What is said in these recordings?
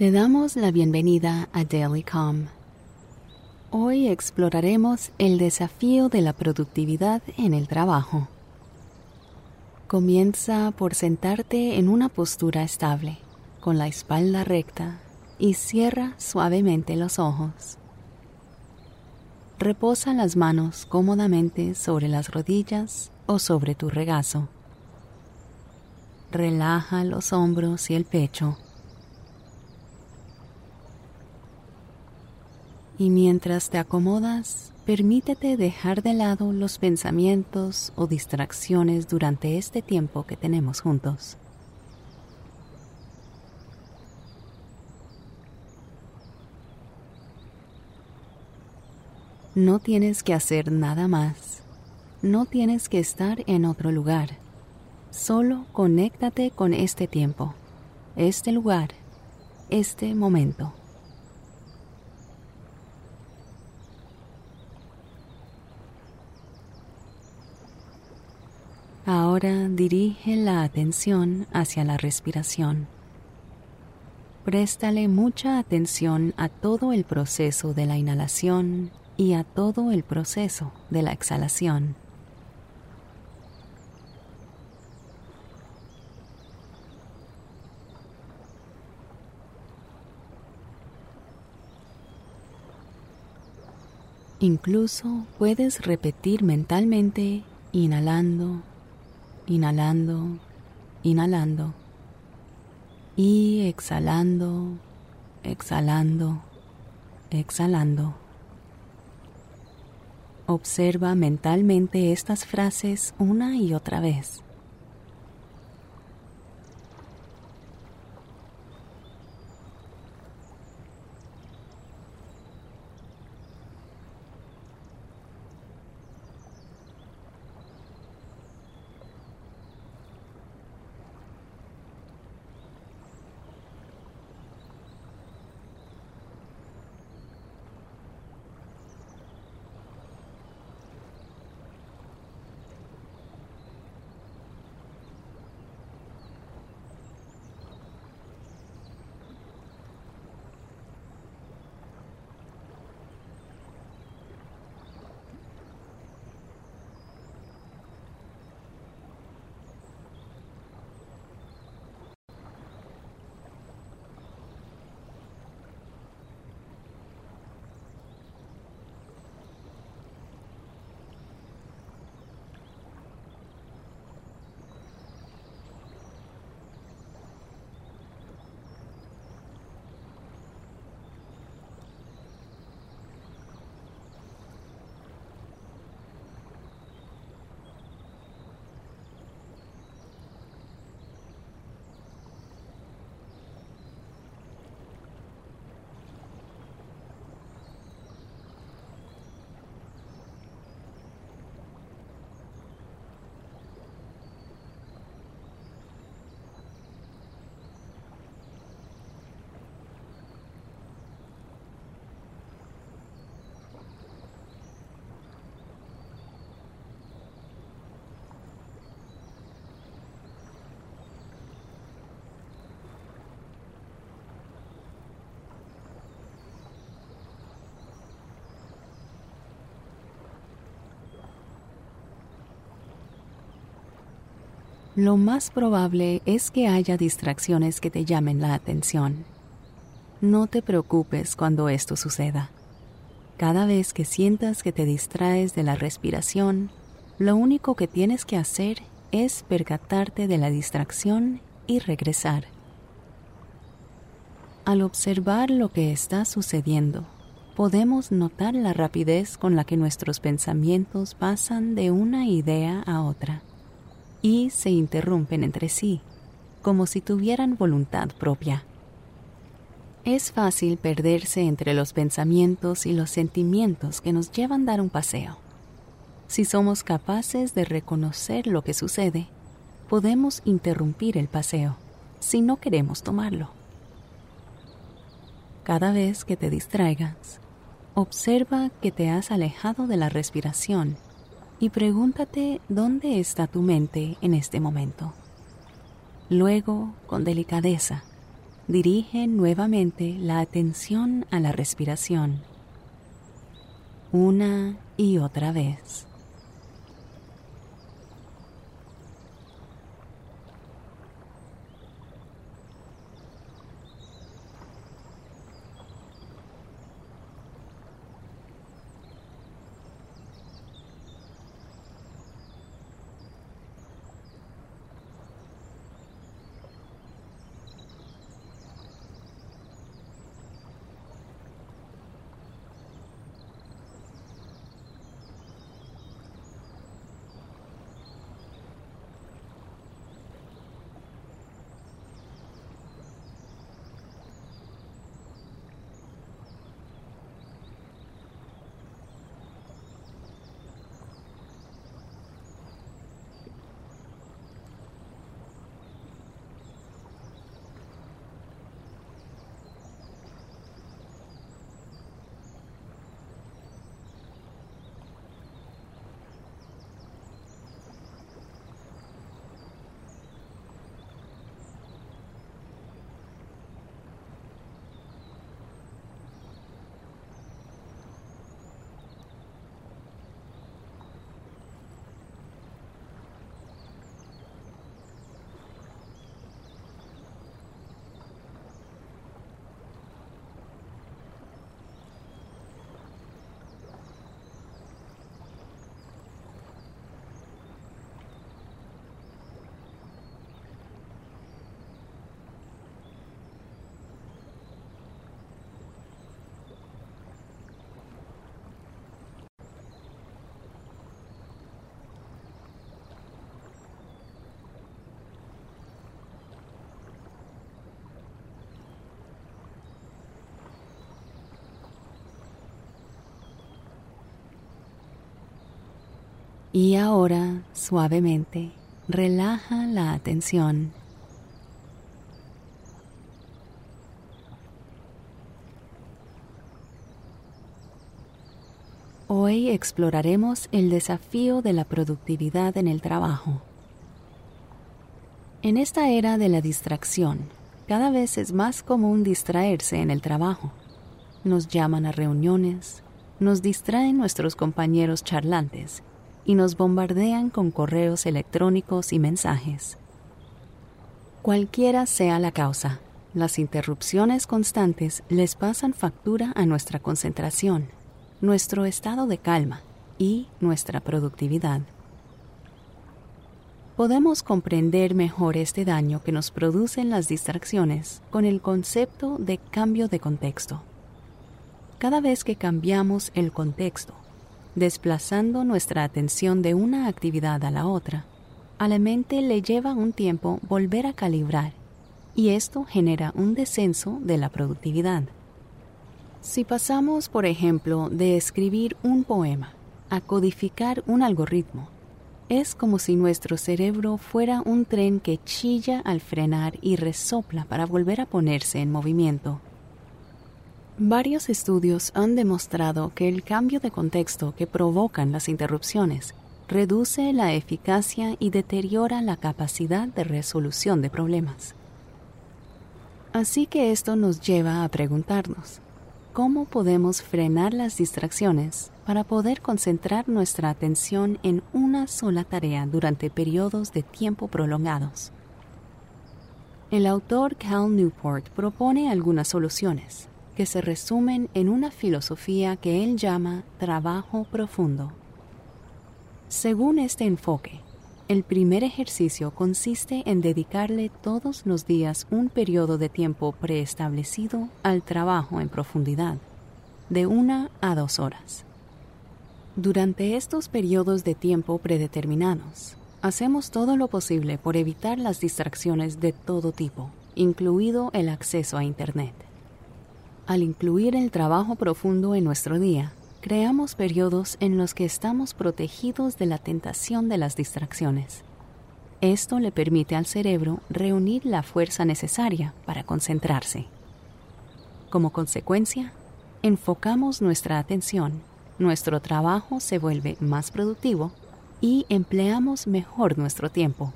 Te damos la bienvenida a Daily Calm. Hoy exploraremos el desafío de la productividad en el trabajo. Comienza por sentarte en una postura estable, con la espalda recta, y cierra suavemente los ojos. Reposa las manos cómodamente sobre las rodillas o sobre tu regazo. Relaja los hombros y el pecho. Y mientras te acomodas, permítete dejar de lado los pensamientos o distracciones durante este tiempo que tenemos juntos. No tienes que hacer nada más. No tienes que estar en otro lugar. Solo conéctate con este tiempo, este lugar, este momento. Dirige la atención hacia la respiración. Préstale mucha atención a todo el proceso de la inhalación y a todo el proceso de la exhalación. Incluso puedes repetir mentalmente inhalando, inhalando, inhalando y exhalando, exhalando, exhalando. Observa mentalmente estas frases una y otra vez. Lo más probable es que haya distracciones que te llamen la atención. No te preocupes cuando esto suceda. Cada vez que sientas que te distraes de la respiración, lo único que tienes que hacer es percatarte de la distracción y regresar. Al observar lo que está sucediendo, podemos notar la rapidez con la que nuestros pensamientos pasan de una idea a otra y se interrumpen entre sí, como si tuvieran voluntad propia. Es fácil perderse entre los pensamientos y los sentimientos que nos llevan a dar un paseo. Si somos capaces de reconocer lo que sucede, podemos interrumpir el paseo si no queremos tomarlo. Cada vez que te distraigas, observa que te has alejado de la respiración y pregúntate dónde está tu mente en este momento. Luego, con delicadeza, dirige nuevamente la atención a la respiración, una y otra vez. Y ahora, suavemente, relaja la atención. Hoy exploraremos el desafío de la productividad en el trabajo. En esta era de la distracción, cada vez es más común distraerse en el trabajo. Nos llaman a reuniones, nos distraen nuestros compañeros charlantes y nos bombardean con correos electrónicos y mensajes. Cualquiera sea la causa, las interrupciones constantes les pasan factura a nuestra concentración, nuestro estado de calma y nuestra productividad. Podemos comprender mejor este daño que nos producen las distracciones con el concepto de cambio de contexto. Cada vez que cambiamos el contexto, desplazando nuestra atención de una actividad a la otra, a la mente le lleva un tiempo volver a calibrar y esto genera un descenso de la productividad. Si pasamos, por ejemplo, de escribir un poema a codificar un algoritmo, es como si nuestro cerebro fuera un tren que chilla al frenar y resopla para volver a ponerse en movimiento. Varios estudios han demostrado que el cambio de contexto que provocan las interrupciones reduce la eficacia y deteriora la capacidad de resolución de problemas. Así que esto nos lleva a preguntarnos, ¿cómo podemos frenar las distracciones para poder concentrar nuestra atención en una sola tarea durante periodos de tiempo prolongados? El autor Cal Newport propone algunas soluciones que se resumen en una filosofía que él llama trabajo profundo. Según este enfoque, el primer ejercicio consiste en dedicarle todos los días un periodo de tiempo preestablecido al trabajo en profundidad, de una a dos horas. Durante estos periodos de tiempo predeterminados, hacemos todo lo posible por evitar las distracciones de todo tipo, incluido el acceso a Internet. Al incluir el trabajo profundo en nuestro día, creamos periodos en los que estamos protegidos de la tentación de las distracciones. Esto le permite al cerebro reunir la fuerza necesaria para concentrarse. Como consecuencia, enfocamos nuestra atención, nuestro trabajo se vuelve más productivo y empleamos mejor nuestro tiempo.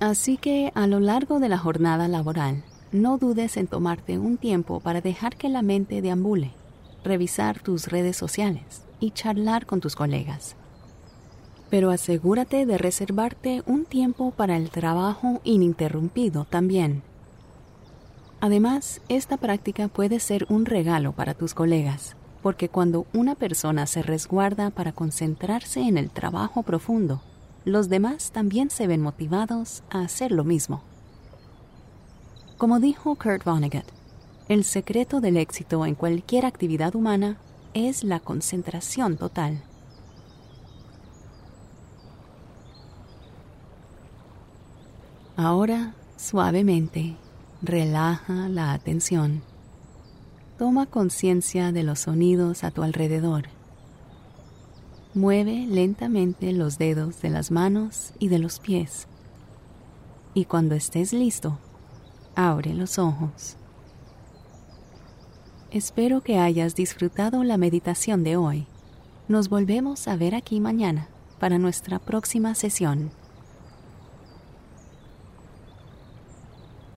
Así que a lo largo de la jornada laboral, no dudes en tomarte un tiempo para dejar que la mente deambule, revisar tus redes sociales y charlar con tus colegas. Pero asegúrate de reservarte un tiempo para el trabajo ininterrumpido también. Además, esta práctica puede ser un regalo para tus colegas, porque cuando una persona se resguarda para concentrarse en el trabajo profundo, los demás también se ven motivados a hacer lo mismo. Como dijo Kurt Vonnegut, el secreto del éxito en cualquier actividad humana es la concentración total. Ahora, suavemente, relaja la atención. Toma conciencia de los sonidos a tu alrededor. Mueve lentamente los dedos de las manos y de los pies. Y cuando estés listo, abre los ojos. Espero que hayas disfrutado la meditación de hoy. Nos volvemos a ver aquí mañana para nuestra próxima sesión.